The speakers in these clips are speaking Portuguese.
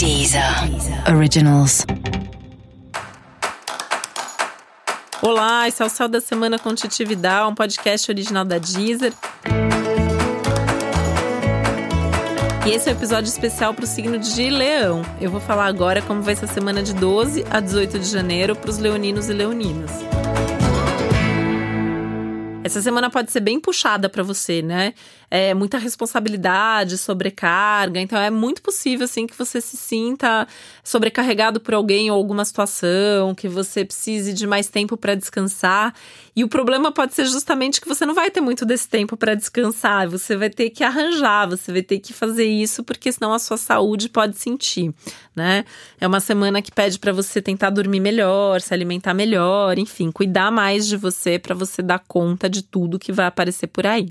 Deezer Originals. Olá, esse é o Céu da Semana com Titi um podcast original da Deezer. E esse é o um episódio especial para o signo de Leão. Eu vou falar agora como vai ser a semana de 12 a 18 de janeiro para os leoninos e leoninas. Essa semana pode ser bem puxada para você, né? É muita responsabilidade, sobrecarga. Então é muito possível assim que você se sinta sobrecarregado por alguém ou alguma situação, que você precise de mais tempo para descansar. E o problema pode ser justamente que você não vai ter muito desse tempo para descansar. Você vai ter que arranjar, você vai ter que fazer isso porque senão a sua saúde pode sentir, né? É uma semana que pede para você tentar dormir melhor, se alimentar melhor, enfim, cuidar mais de você para você dar conta de tudo que vai aparecer por aí.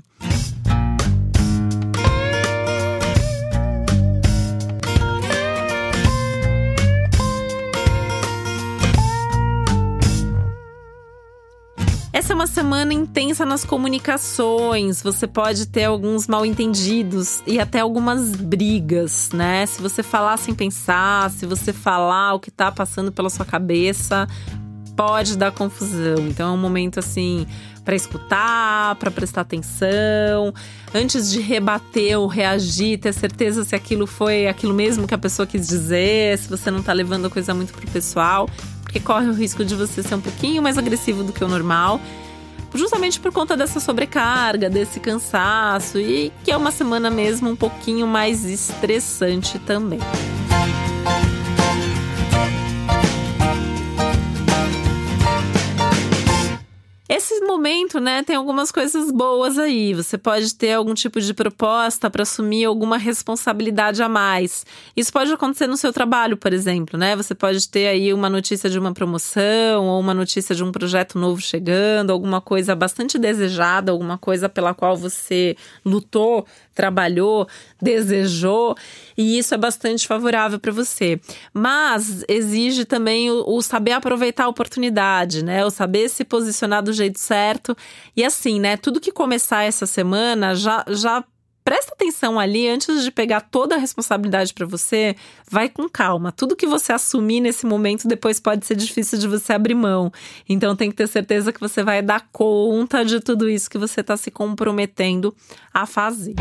Essa é uma semana intensa nas comunicações. Você pode ter alguns mal entendidos e até algumas brigas, né? Se você falar sem pensar, se você falar o que tá passando pela sua cabeça, pode dar confusão. Então é um momento assim para escutar, para prestar atenção, antes de rebater ou reagir, ter certeza se aquilo foi aquilo mesmo que a pessoa quis dizer, se você não tá levando a coisa muito pro pessoal, porque corre o risco de você ser um pouquinho mais agressivo do que o normal. Justamente por conta dessa sobrecarga, desse cansaço e que é uma semana mesmo um pouquinho mais estressante também. Momento, né, tem algumas coisas boas aí. Você pode ter algum tipo de proposta para assumir alguma responsabilidade a mais. Isso pode acontecer no seu trabalho, por exemplo, né? Você pode ter aí uma notícia de uma promoção ou uma notícia de um projeto novo chegando, alguma coisa bastante desejada, alguma coisa pela qual você lutou, trabalhou, desejou, e isso é bastante favorável para você. Mas exige também o, o saber aproveitar a oportunidade, né? O saber se posicionar do jeito certo. E assim, né? Tudo que começar essa semana já, já presta atenção ali antes de pegar toda a responsabilidade para você, vai com calma. Tudo que você assumir nesse momento depois pode ser difícil de você abrir mão. Então tem que ter certeza que você vai dar conta de tudo isso que você está se comprometendo a fazer.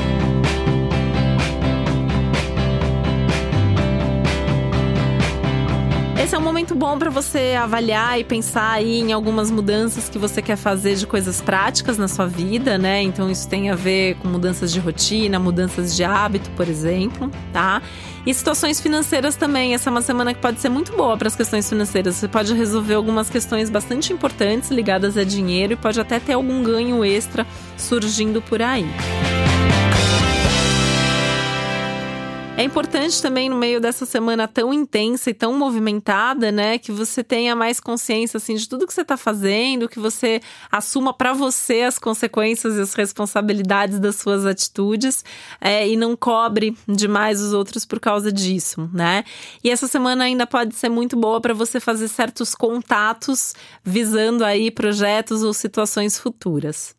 Esse é um momento bom para você avaliar e pensar aí em algumas mudanças que você quer fazer de coisas práticas na sua vida, né? Então isso tem a ver com mudanças de rotina, mudanças de hábito, por exemplo, tá? E situações financeiras também. Essa é uma semana que pode ser muito boa para as questões financeiras. Você pode resolver algumas questões bastante importantes ligadas a dinheiro e pode até ter algum ganho extra surgindo por aí. É importante também no meio dessa semana tão intensa e tão movimentada, né, que você tenha mais consciência assim de tudo que você está fazendo, que você assuma para você as consequências e as responsabilidades das suas atitudes é, e não cobre demais os outros por causa disso, né? E essa semana ainda pode ser muito boa para você fazer certos contatos visando aí projetos ou situações futuras.